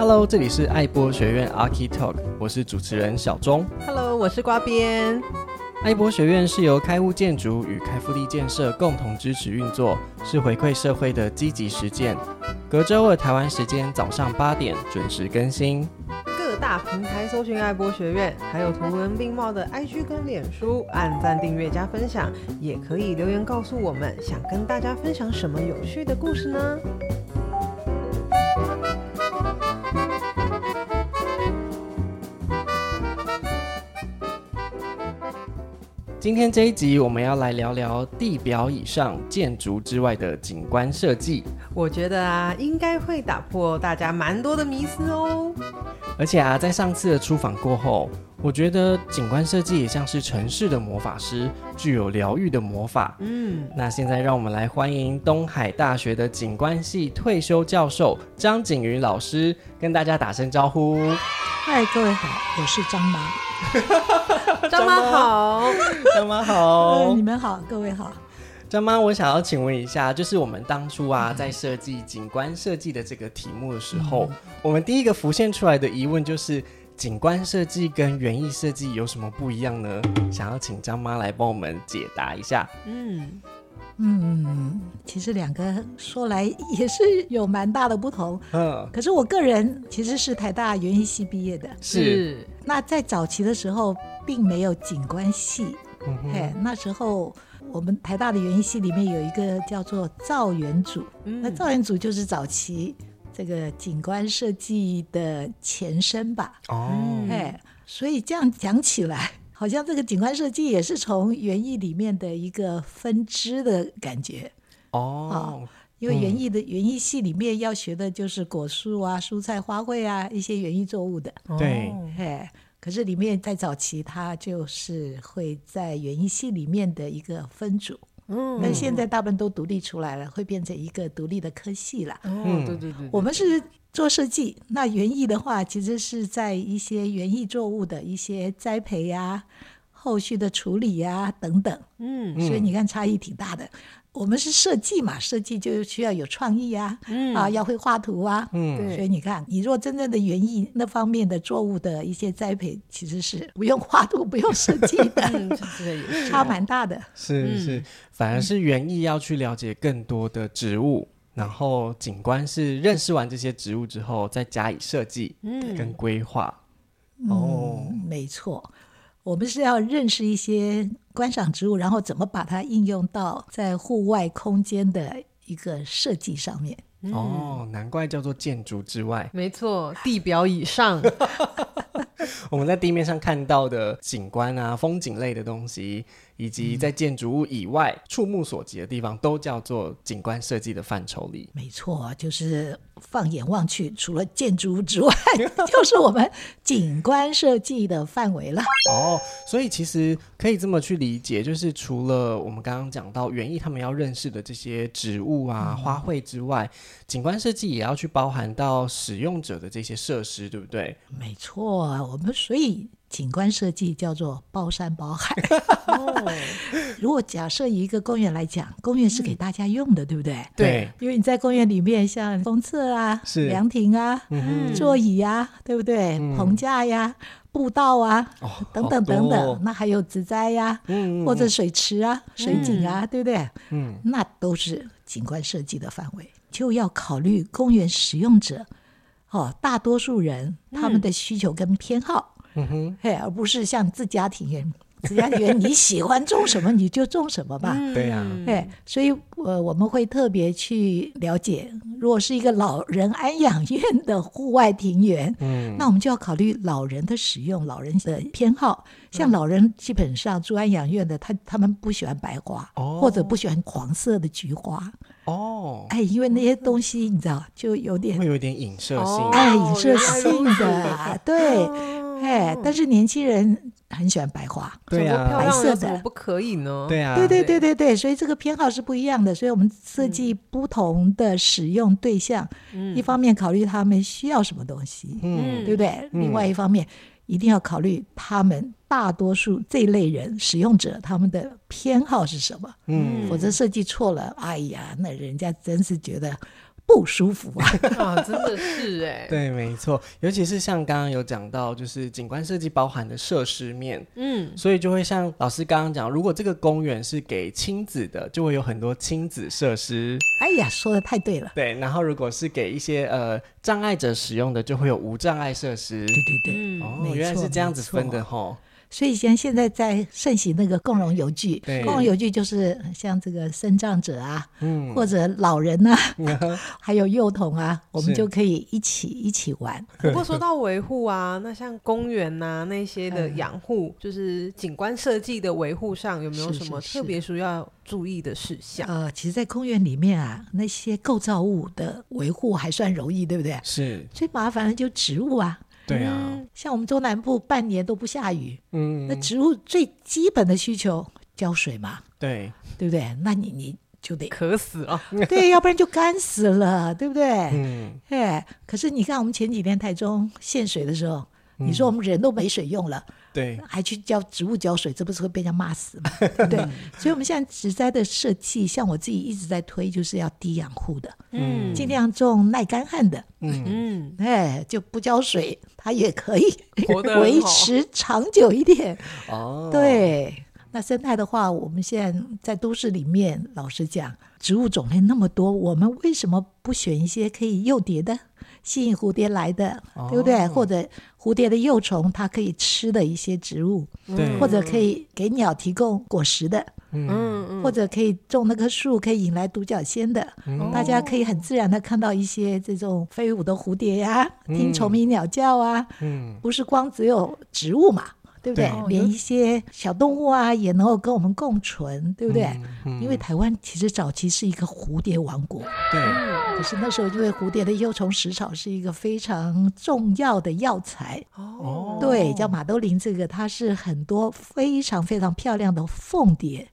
Hello，这里是爱播学院 Archi Talk，我是主持人小钟。Hello，我是瓜编。爱播学院是由开物建筑与开复力建设共同支持运作，是回馈社会的积极实践。隔周二台湾时间早上八点准时更新。各大平台搜寻爱播学院，还有图文并茂的 IG 跟脸书，按赞、订阅、加分享，也可以留言告诉我们，想跟大家分享什么有趣的故事呢？今天这一集，我们要来聊聊地表以上建筑之外的景观设计。我觉得啊，应该会打破大家蛮多的迷思哦。而且啊，在上次的出访过后，我觉得景观设计也像是城市的魔法师，具有疗愈的魔法。嗯，那现在让我们来欢迎东海大学的景观系退休教授张景云老师，跟大家打声招呼。嗨，各位好，我是张妈。张妈好，张妈好，你们好，各位好。张妈，我想要请问一下，就是我们当初啊，在设计景观设计的这个题目的时候，嗯、我们第一个浮现出来的疑问就是，景观设计跟园艺设计有什么不一样呢？想要请张妈来帮我们解答一下。嗯。嗯，其实两个说来也是有蛮大的不同。嗯，可是我个人其实是台大园艺系毕业的。是。那在早期的时候，并没有景观系。嗯哼。嘿，那时候我们台大的园艺系里面有一个叫做造园组。嗯。那造园组就是早期这个景观设计的前身吧。哦。嘿，所以这样讲起来。好像这个景观设计也是从园艺里面的一个分支的感觉哦，因为园艺的园艺系里面要学的就是果树啊、蔬菜、花卉啊一些园艺作物的。对，哎，可是里面在早期它就是会在园艺系里面的一个分组，嗯，那现在大部分都独立出来了，会变成一个独立的科系了。嗯，对对对，我们是。做设计，那园艺的话，其实是在一些园艺作物的一些栽培呀、啊、后续的处理呀、啊、等等。嗯，所以你看差异挺大的。我们是设计嘛，设计就需要有创意啊，嗯、啊，要会画图啊。嗯，对。所以你看，你若真正的园艺那方面的作物的一些栽培，其实是不用画图、不用设计的，嗯、差蛮大的。是是，反而是园艺要去了解更多的植物。然后景观是认识完这些植物之后，再加以设计跟规划。嗯、哦、嗯，没错，我们是要认识一些观赏植物，然后怎么把它应用到在户外空间的一个设计上面。嗯、哦，难怪叫做建筑之外。没错，地表以上。我们在地面上看到的景观啊，风景类的东西。以及在建筑物以外触目所及的地方，都叫做景观设计的范畴里。没错，就是放眼望去，除了建筑物之外，就是我们景观设计的范围了。哦，所以其实可以这么去理解，就是除了我们刚刚讲到园艺他们要认识的这些植物啊、花卉之外，嗯、景观设计也要去包含到使用者的这些设施，对不对？没错，我们所以。景观设计叫做包山包海。如果假设以一个公园来讲，公园是给大家用的，对不对？对。因为你在公园里面，像公厕啊、凉亭啊、座椅啊，对不对？棚架呀、步道啊，等等等等，那还有植栽呀，或者水池啊、水井啊，对不对？嗯，那都是景观设计的范围，就要考虑公园使用者，哦，大多数人他们的需求跟偏好。嗯哼，嘿，而不是像自家庭园，自家庭园你喜欢种什么你就种什么吧。对呀，哎，所以呃，我们会特别去了解，如果是一个老人安养院的户外庭园，嗯，那我们就要考虑老人的使用，老人的偏好。像老人基本上住安养院的，他他们不喜欢白花，哦，或者不喜欢黄色的菊花。哦，哎，因为那些东西你知道，就有点会有点影射性，哎，影射性的，对。哎，但是年轻人很喜欢白花，对啊，白色的怎么不可以呢？对啊，对对对对对，所以这个偏好是不一样的，所以我们设计不同的使用对象，嗯、一方面考虑他们需要什么东西，嗯，对不对？嗯、另外一方面，一定要考虑他们大多数这一类人使用者他们的偏好是什么，嗯，否则设计错了，哎呀，那人家真是觉得。不舒服啊！啊，真的是哎，对，没错，尤其是像刚刚有讲到，就是景观设计包含的设施面，嗯，所以就会像老师刚刚讲，如果这个公园是给亲子的，就会有很多亲子设施。哎呀，说的太对了。对，然后如果是给一些呃障碍者使用的，就会有无障碍设施。对对对，嗯、哦，原来是这样子分的吼。所以像现在在盛行那个共融游具，共融游具就是像这个生障者啊，嗯、或者老人啊，嗯、还有幼童啊，我们就可以一起一起玩。不过说到维护啊，那像公园呐、啊、那些的养护，嗯、就是景观设计的维护上，有没有什么特别需要注意的事项？呃，其实，在公园里面啊，那些构造物的维护还算容易，对不对？是。最麻烦的就植物啊。对啊，像我们中南部半年都不下雨，嗯，那植物最基本的需求浇水嘛，对，对不对？那你你就得渴死了，对，要不然就干死了，对不对？嗯，哎，可是你看我们前几天台中限水的时候，你说我们人都没水用了。对，还去浇植物浇水，这不是会被人家骂死吗？对，所以我们现在植栽的设计，像我自己一直在推，就是要低养护的，嗯，尽量种耐干旱的，嗯嗯，哎，就不浇水，它也可以维持长久一点。哦，对，那生态的话，我们现在在都市里面，老实讲，植物种类那么多，我们为什么不选一些可以诱蝶的？吸引蝴蝶来的，哦、对不对？或者蝴蝶的幼虫，它可以吃的一些植物，对。或者可以给鸟提供果实的，嗯，或者可以种那棵树，可以引来独角仙的，嗯、大家可以很自然的看到一些这种飞舞的蝴蝶呀、啊，嗯、听虫鸣鸟叫啊，嗯，不是光只有植物嘛。对不对？对，连一些小动物啊，也能够跟我们共存，对不对？嗯嗯、因为台湾其实早期是一个蝴蝶王国，对。可是那时候，因为蝴蝶的幼虫食草是一个非常重要的药材，哦，对，叫马兜铃，这个它是很多非常非常漂亮的凤蝶，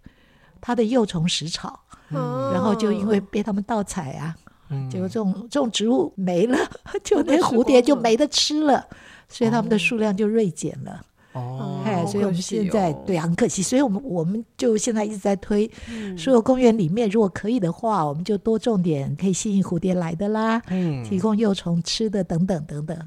它的幼虫食草，嗯、然后就因为被他们盗采啊，嗯、结果这种这种植物没了，就那蝴蝶就没得吃了，所以它们的数量就锐减了。哦，哎，所以我们现在、哦、对啊，很可惜，所以我们我们就现在一直在推，嗯、所有公园里面如果可以的话，我们就多种点可以吸引蝴蝶来的啦，嗯，提供幼虫吃的等等等等。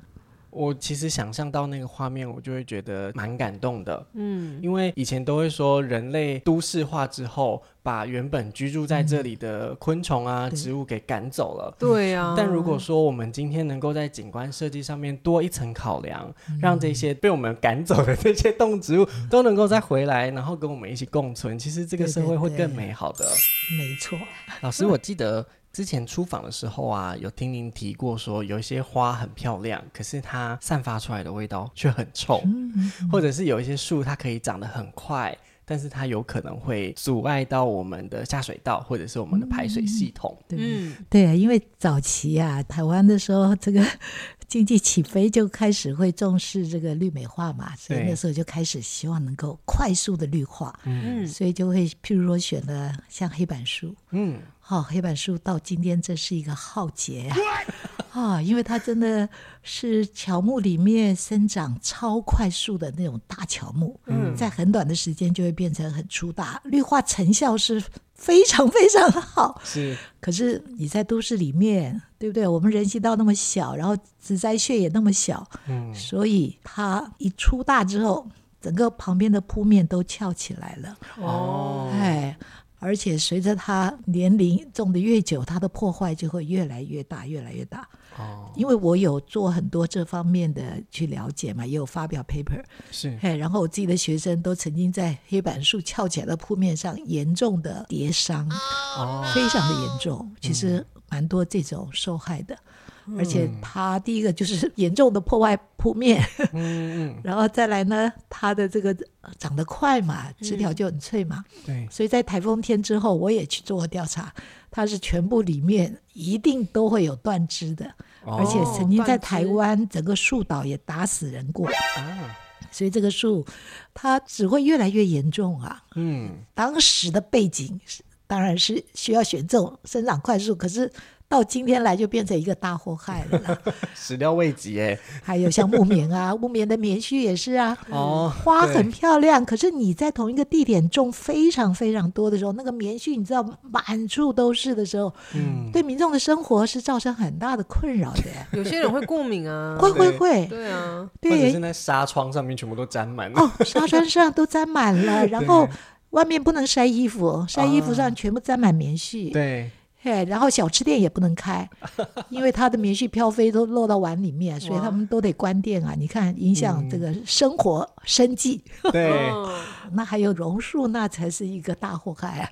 我其实想象到那个画面，我就会觉得蛮感动的。嗯，因为以前都会说人类都市化之后，把原本居住在这里的昆虫啊、嗯、植物给赶走了。对啊。但如果说我们今天能够在景观设计上面多一层考量，嗯、让这些被我们赶走的这些动植物都能够再回来，然后跟我们一起共存，其实这个社会会更美好的。对对对，没错。老师，我记得。之前出访的时候啊，有听您提过说，有一些花很漂亮，可是它散发出来的味道却很臭，或者是有一些树它可以长得很快，但是它有可能会阻碍到我们的下水道或者是我们的排水系统。嗯，对，对，因为早期啊，台湾的时候这个。经济起飞就开始会重视这个绿美化嘛，所以那时候就开始希望能够快速的绿化，嗯，所以就会譬如说选了像黑板树，嗯，好，黑板树到今天这是一个浩劫啊，啊，因为它真的是乔木里面生长超快速的那种大乔木，嗯，在很短的时间就会变成很粗大，绿化成效是。非常非常好，是。可是你在都市里面，对不对？我们人行道那么小，然后植栽穴也那么小，嗯，所以它一粗大之后，整个旁边的铺面都翘起来了。哦，哎，而且随着他年龄种的越久，它的破坏就会越来越大，越来越大。哦，因为我有做很多这方面的去了解嘛，也有发表 paper，是，嘿，然后我自己的学生都曾经在黑板树翘起来的铺面上严重的跌伤，哦，非常的严重，其实蛮多这种受害的，嗯、而且它第一个就是 严重的破坏铺面，嗯，然后再来呢，它的这个长得快嘛，枝条就很脆嘛，嗯、对，所以在台风天之后，我也去做过调查。它是全部里面一定都会有断枝的，哦、而且曾经在台湾整个树岛也打死人过，啊、所以这个树它只会越来越严重啊。嗯，当时的背景是当然是需要选这种生长快速，可是到今天来就变成一个大祸害了，始料未及哎。还有像木棉啊，木棉的棉絮也是啊，哦，花很漂亮，可是你在同一个地点种非常非常多的时候，那个棉絮你知道满处都是的时候，嗯，对民众的生活是造成很大的困扰的。有些人会过敏啊，会会会，对啊，对，或者是在纱窗上面全部都沾满了，哦，纱窗上都沾满了，然后外面不能晒衣服，晒衣服上全部沾满棉絮，对。嘿，然后小吃店也不能开，因为它的棉絮飘飞都落到碗里面，所以他们都得关店啊。你看，影响这个生活生计。对，那还有榕树，那才是一个大祸害啊！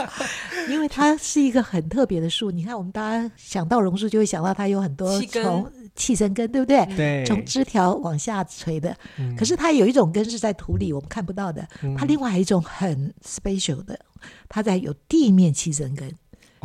因为它是一个很特别的树。你看，我们大家想到榕树，就会想到它有很多从气生根，对不对？对，从枝条往下垂的。可是它有一种根是在土里，我们看不到的。它另外还有一种很 special 的，它在有地面气生根。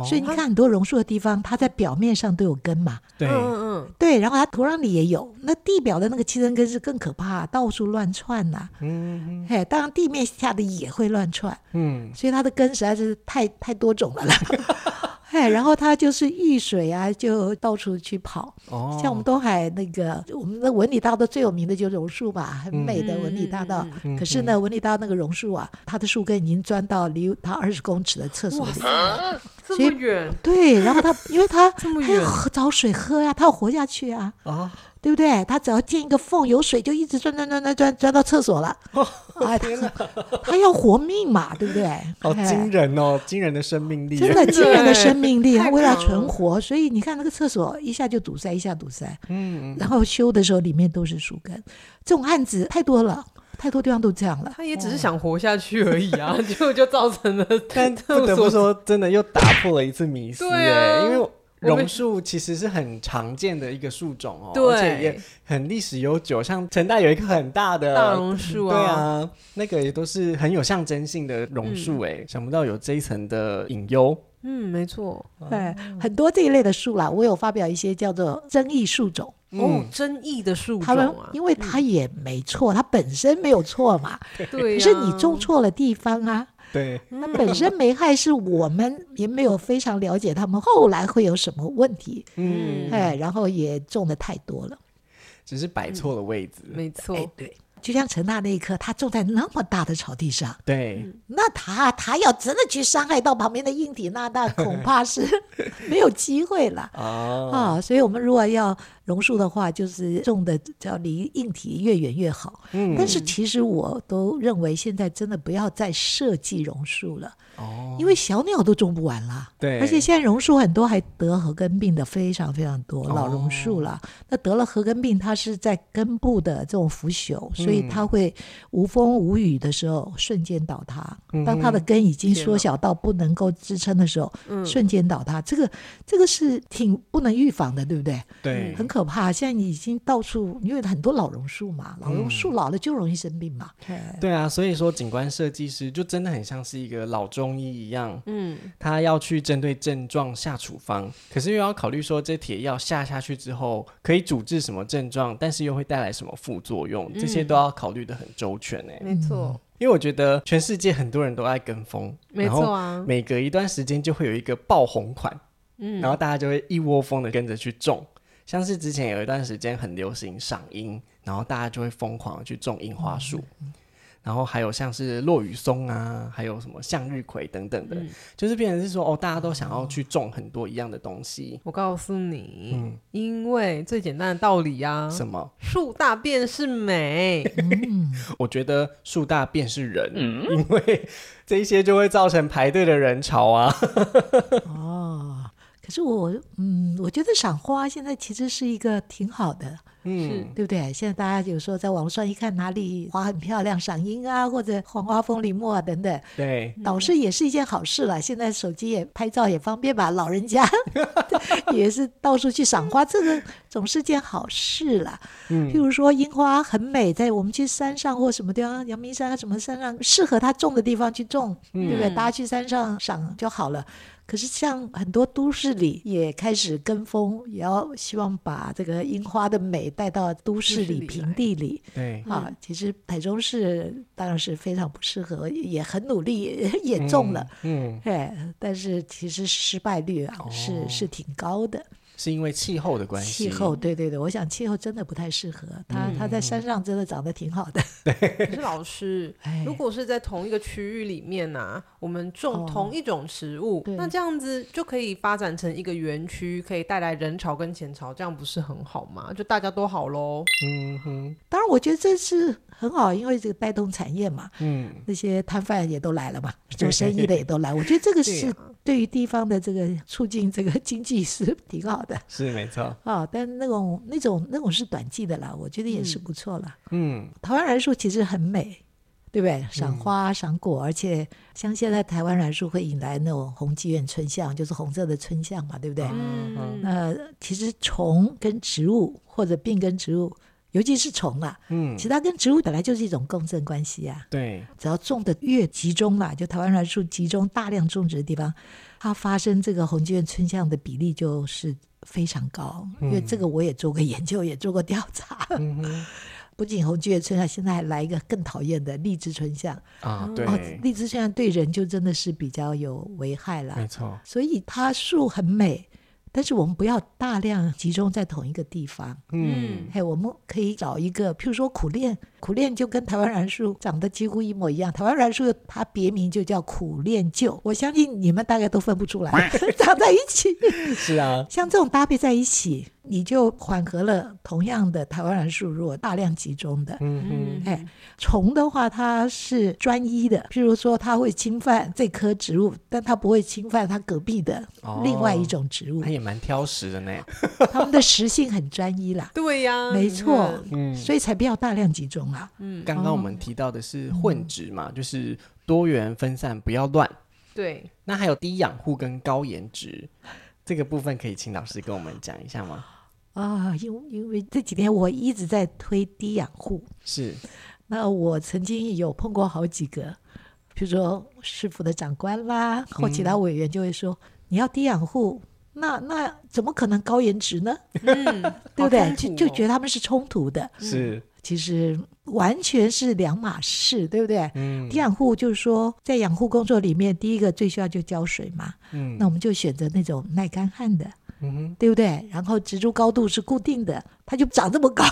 所以你看很多榕树的地方，它在表面上都有根嘛。对，嗯嗯，对，然后它土壤里也有。那地表的那个气生根是更可怕，到处乱窜呐。嗯，嘿，当然地面下的也会乱窜。嗯，所以它的根实在是太太多种了啦。哎，然后它就是遇水啊，就到处去跑。哦，像我们东海那个，我们的文理大道最有名的就是榕树吧，很美的文理大道。可是呢，文理大道那个榕树啊，它的树根已经钻到离它二十公尺的厕所里了。这么远？对，然后它因为它 这么远，要找水喝呀，它要活下去啊。啊。对不对？他只要见一个缝有水，就一直钻钻钻钻钻钻到厕所了。哎，他他要活命嘛，对不对？好惊人哦，惊人的生命力，真的惊人的生命力。他为了存活，所以你看那个厕所一下就堵塞，一下堵塞。嗯，然后修的时候里面都是树根，这种案子太多了，太多地方都这样了。他也只是想活下去而已啊，结果就造成了。但不得不说，真的又打破了一次迷思哎，因为。榕树其实是很常见的一个树种哦，而且也很历史悠久。像成大有一棵很大的大榕树啊，对啊，那个也都是很有象征性的榕树哎，嗯、想不到有这一层的隐忧。嗯，没错，对，很多这一类的树啦，我有发表一些叫做争议树种。哦，争议的树种啊，他们因为它也没错，嗯、它本身没有错嘛，对、啊，可是你种错了地方啊。对，那本身没害，是我们也没有非常了解他们后来会有什么问题，嗯，哎，然后也种的太多了，只是摆错了位置，没错，对。就像陈娜那一棵，他种在那么大的草地上，对，那他他要真的去伤害到旁边的硬体，那那恐怕是 没有机会了啊、哦！所以，我们如果要榕树的话，就是种的叫离硬体越远越好。嗯，但是其实我都认为，现在真的不要再设计榕树了。哦，因为小鸟都种不完了，对，而且现在榕树很多还得褐根病的非常非常多，老榕树了，哦、那得了褐根病，它是在根部的这种腐朽，嗯、所以它会无风无雨的时候瞬间倒塌。嗯、当它的根已经缩小到不能够支撑的时候，哪瞬间倒塌，这个这个是挺不能预防的，对不对？对，很可怕。现在已经到处，因为很多老榕树嘛，老榕树老了就容易生病嘛。嗯、对啊，所以说景观设计师就真的很像是一个老中。医一样，嗯，他要去针对症状下处方，可是又要考虑说这铁药下下去之后可以主治什么症状，但是又会带来什么副作用，这些都要考虑的很周全呢。没错，因为我觉得全世界很多人都爱跟风，没错啊，每隔一段时间就会有一个爆红款，嗯，然后大家就会一窝蜂的跟着去种，像是之前有一段时间很流行赏樱，然后大家就会疯狂去种樱花树。嗯然后还有像是落羽松啊，还有什么向日葵等等的，嗯、就是变成是说哦，大家都想要去种很多一样的东西。我告诉你，嗯，因为最简单的道理啊，什么？树大便是美。我觉得树大便是人，嗯、因为这一些就会造成排队的人潮啊。哦，可是我嗯，我觉得赏花现在其实是一个挺好的。嗯，对不对？现在大家有时候在网络上一看哪里花很漂亮，赏樱啊，或者黄花风铃木啊等等，对，倒是也是一件好事了。现在手机也拍照也方便吧，老人家 也是到处去赏花，这个总是件好事了。嗯，譬如说樱花很美，在我们去山上或什么地方，阳明山啊什么山上适合他种的地方去种，对不对？大家去山上赏就好了。可是像很多都市里也开始跟风，也要希望把这个樱花的美带到都市里、平地里。对啊，其实台中市当然是非常不适合，也很努力，也种了。嗯，哎，但是其实失败率啊是、哦、是挺高的。是因为气候的关系。气候，对对对，我想气候真的不太适合它。它在山上真的长得挺好的。对。可是老师，如果是在同一个区域里面呢、啊，我们种同一种植物，哦、那这样子就可以发展成一个园区，可以带来人潮跟钱潮，这样不是很好吗？就大家都好喽。嗯哼。当然，我觉得这是很好，因为这个带动产业嘛。嗯。那些摊贩也都来了嘛，做生意的也都来。我觉得这个是。对于地方的这个促进这个经济是挺好的，是没错啊、哦。但那种那种那种是短季的啦，我觉得也是不错了。嗯，台湾栾树其实很美，对不对？赏花赏果，而且像现在台湾栾树会引来那种红鸡院春象，就是红色的春象嘛，对不对？嗯，那其实虫跟植物或者病跟植物。尤其是虫啊，嗯，其实它跟植物本来就是一种共振关系啊。对，只要种的越集中了，就台湾栾树集中大量种植的地方，它发生这个红鸡院春象的比例就是非常高。嗯、因为这个我也做过研究，也做过调查。嗯、哼 不仅红鸡院春象，现在还来一个更讨厌的荔枝春象啊。对，哦、荔枝春象对人就真的是比较有危害了。没错，所以它树很美。但是我们不要大量集中在同一个地方。嗯，嘿，我们可以找一个，譬如说苦楝，苦楝就跟台湾栾树长得几乎一模一样。台湾栾树它别名就叫苦楝臼，我相信你们大概都分不出来，长在一起。是啊，像这种搭配在一起。你就缓和了同样的台湾栾树，如果大量集中的，嗯嗯，哎，虫的话它是专一的，譬如说它会侵犯这棵植物，但它不会侵犯它隔壁的另外一种植物。它、哦、也蛮挑食的呢，它们的食性很专一啦。对呀，没错，嗯，所以才不要大量集中啊。嗯，刚刚我们提到的是混植嘛，嗯、就是多元分散，不要乱。对，那还有低养护跟高颜值，这个部分可以请老师跟我们讲一下吗？啊，因为因为这几天我一直在推低养护，是。那我曾经有碰过好几个，比如说市府的长官啦，或其他委员就会说，嗯、你要低养护，那那怎么可能高颜值呢？嗯，对不对？就就觉得他们是冲突的，是。其实完全是两码事，对不对？嗯。低养护就是说，在养护工作里面，第一个最需要就浇水嘛。嗯。那我们就选择那种耐干旱的。嗯，对不对？然后植株高度是固定的，它就长这么高，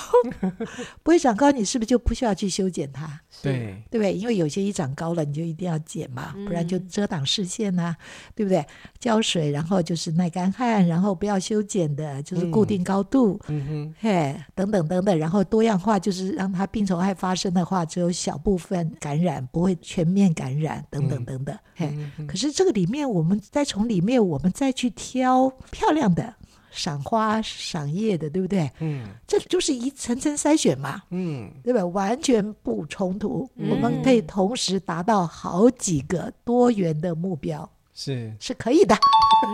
不会长高，你是不是就不需要去修剪它？对，对不对？因为有些一长高了，你就一定要剪嘛，不然就遮挡视线呐、啊，嗯、对不对？浇水，然后就是耐干旱，然后不要修剪的，就是固定高度。嗯哼，嘿，等等等等，然后多样化，就是让它病虫害发生的话，只有小部分感染，不会全面感染，等等等等。嗯、嘿，可是这个里面，我们再从里面，我们再去挑漂亮的。赏花赏叶的，对不对？嗯，这就是一层层筛选嘛。嗯，对吧？完全不冲突，嗯、我们可以同时达到好几个多元的目标，是是可以的。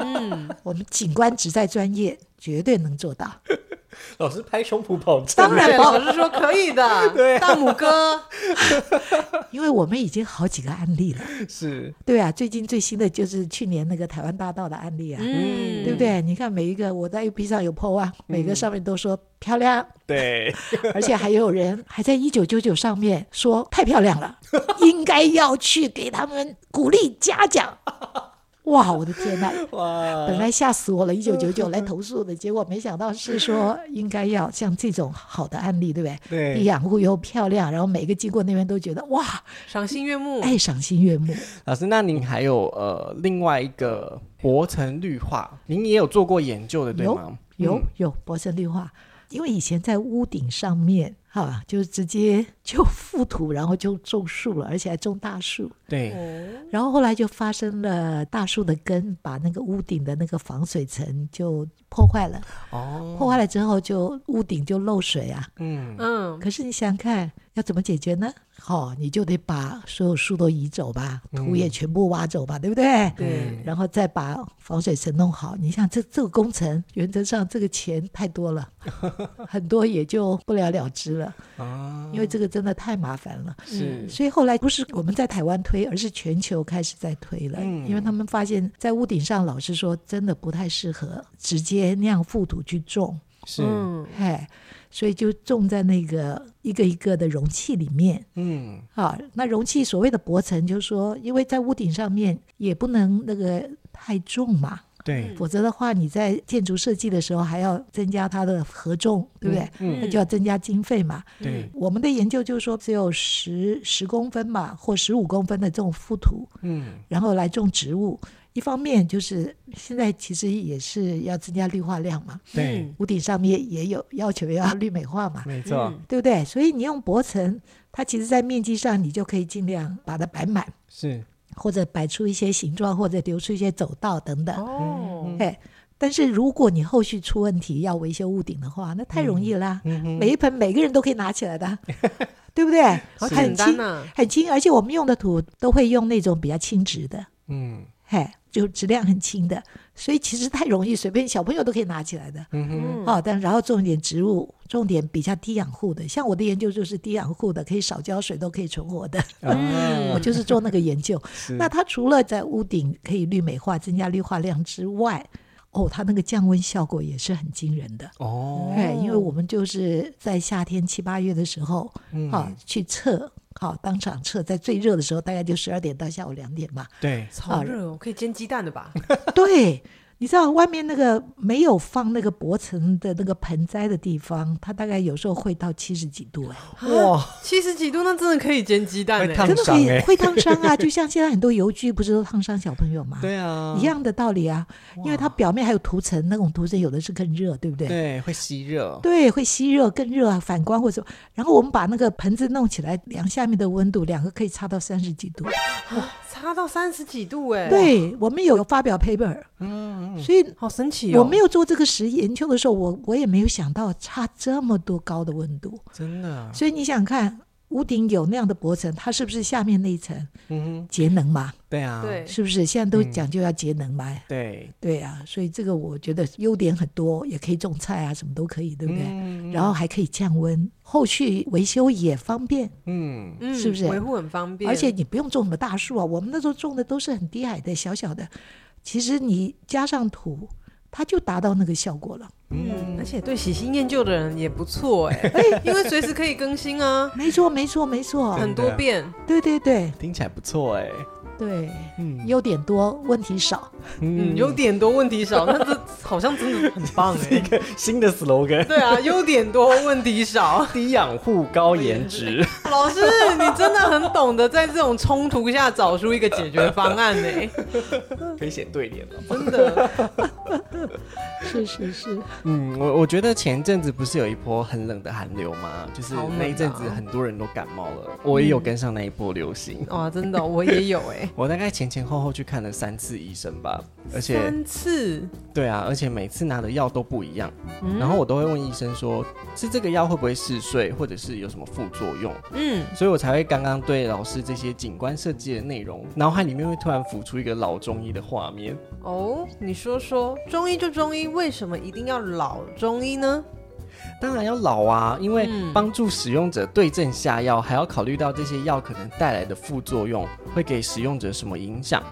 嗯，我们景观只在专业，绝对能做到。老师拍胸脯保证，当然老师说可以的，对，大拇哥。因为我们已经好几个案例了，是对啊。最近最新的就是去年那个台湾大道的案例啊，嗯，对不对？你看每一个我在 A P 上有 po 啊，每个上面都说漂亮，对，而且还有人还在一九九九上面说太漂亮了，应该要去给他们鼓励嘉奖。哇，我的天呐！哇，本来吓死我了，一九九九来投诉的，结果没想到是说应该要像这种好的案例，对不对？对，低养护又漂亮，然后每个经过那边都觉得哇，赏心悦目，哎，赏心悦目。老师，那您还有呃另外一个柏层绿化，您也有做过研究的，对吗？有有有柏层绿化，因为以前在屋顶上面。哈，就直接就覆土，然后就种树了，而且还种大树。对，然后后来就发生了大树的根把那个屋顶的那个防水层就破坏了。哦，破坏了之后就屋顶就漏水啊。嗯嗯。可是你想想看，要怎么解决呢？好，你就得把所有树都移走吧，土也全部挖走吧，对不对？对。然后再把防水层弄好。你想这这个工程，原则上这个钱太多了，很多也就不了了之了。了啊，因为这个真的太麻烦了。是，所以后来不是我们在台湾推，而是全球开始在推了。嗯，因为他们发现，在屋顶上，老实说，真的不太适合直接那样覆土去种。是，哎，所以就种在那个一个一个的容器里面。嗯，啊，那容器所谓的薄层，就是说，因为在屋顶上面也不能那个太重嘛。对，否则的话，你在建筑设计的时候还要增加它的合重，对不对？嗯，那就要增加经费嘛。对，我们的研究就是说，只有十十公分嘛，或十五公分的这种覆土，嗯，然后来种植物。一方面就是现在其实也是要增加绿化量嘛。对，屋顶上面也有要求要绿美化嘛。没错，对不对？所以你用薄层，它其实在面积上你就可以尽量把它摆满。是。或者摆出一些形状，或者留出一些走道等等。哦，哎，但是如果你后续出问题要维修屋顶的话，那太容易啦。嗯嗯、每一盆每个人都可以拿起来的，对不对？好简单呐、啊，很轻，而且我们用的土都会用那种比较轻质的。嗯，嘿。就质量很轻的，所以其实太容易，随便小朋友都可以拿起来的。嗯哦，但然后种一点植物，种点比较低养护的，像我的研究就是低养护的，可以少浇水都可以存活的。嗯，我就是做那个研究。那它除了在屋顶可以绿美化、增加绿化量之外，哦，它那个降温效果也是很惊人的。哦，对，因为我们就是在夏天七八月的时候，嗯，啊，去测。好，当场测，在最热的时候，大概就十二点到下午两点嘛。对，超热哦，可以煎鸡蛋的吧？对。你知道外面那个没有放那个薄层的那个盆栽的地方，它大概有时候会到七十几度哎，哇，七十几度那真的可以煎鸡蛋哎，真的可以会烫伤啊！就像现在很多油具不是都烫伤小朋友吗？对啊，一样的道理啊，因为它表面还有涂层，那种涂层有的是更热，对不对？对，会吸热，对，会吸热更热啊，反光或者。然后我们把那个盆子弄起来，量下面的温度，两个可以差到三十几度，哇，差到三十几度哎！对，我们有发表 paper，嗯。所以好神奇哦！我没有做这个实验研究的时候，我我也没有想到差这么多高的温度，真的。所以你想想看，屋顶有那样的薄层，它是不是下面那一层嗯节能嘛？对啊，对，是不是现在都讲究要节能嘛？对对啊，所以这个我觉得优点很多，也可以种菜啊，什么都可以，对不对？然后还可以降温，后续维修也方便，嗯嗯，是不是？维护很方便，而且你不用种什么大树啊，我们那时候种的都是很低矮的小小的，其实你加上土。它就达到那个效果了，嗯，而且对喜新厌旧的人也不错哎，哎，因为随时可以更新啊，没错没错没错，很多变，对对对，听起来不错哎，对，嗯，优点多，问题少，嗯，优点多，问题少，那这 好像真的很棒哎，一 个新的 slogan，对啊，优点多，问题少，低养护高颜值，老师，你真的很懂得在这种冲突下找出一个解决方案呢，可以写对联了，真的。是是是，嗯，我我觉得前阵子不是有一波很冷的寒流吗？就是那一阵子很多人都感冒了，啊、我也有跟上那一波流行。哇、真的，我也有哎。我大概前前后后去看了三次医生吧，而且三次。对啊，而且每次拿的药都不一样，嗯、然后我都会问医生说，吃这个药会不会嗜睡，或者是有什么副作用？嗯，所以我才会刚刚对老师这些景观设计的内容，脑海里面会突然浮出一个老中医的画面。哦，你说说，中医就中医，为什么一定要老中医呢？当然要老啊，因为帮助使用者对症下药，还要考虑到这些药可能带来的副作用会给使用者什么影响。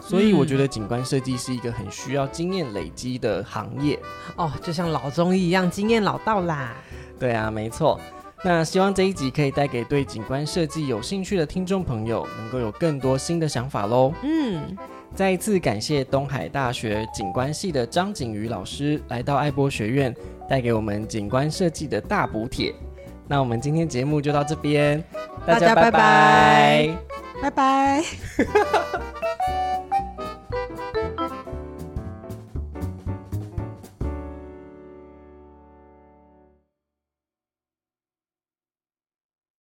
所以我觉得景观设计是一个很需要经验累积的行业。哦，就像老中医一样，经验老道啦。对啊，没错。那希望这一集可以带给对景观设计有兴趣的听众朋友，能够有更多新的想法喽。嗯。再一次感谢东海大学景观系的张景瑜老师来到爱博学院，带给我们景观设计的大补帖。那我们今天节目就到这边，大家拜拜，拜拜。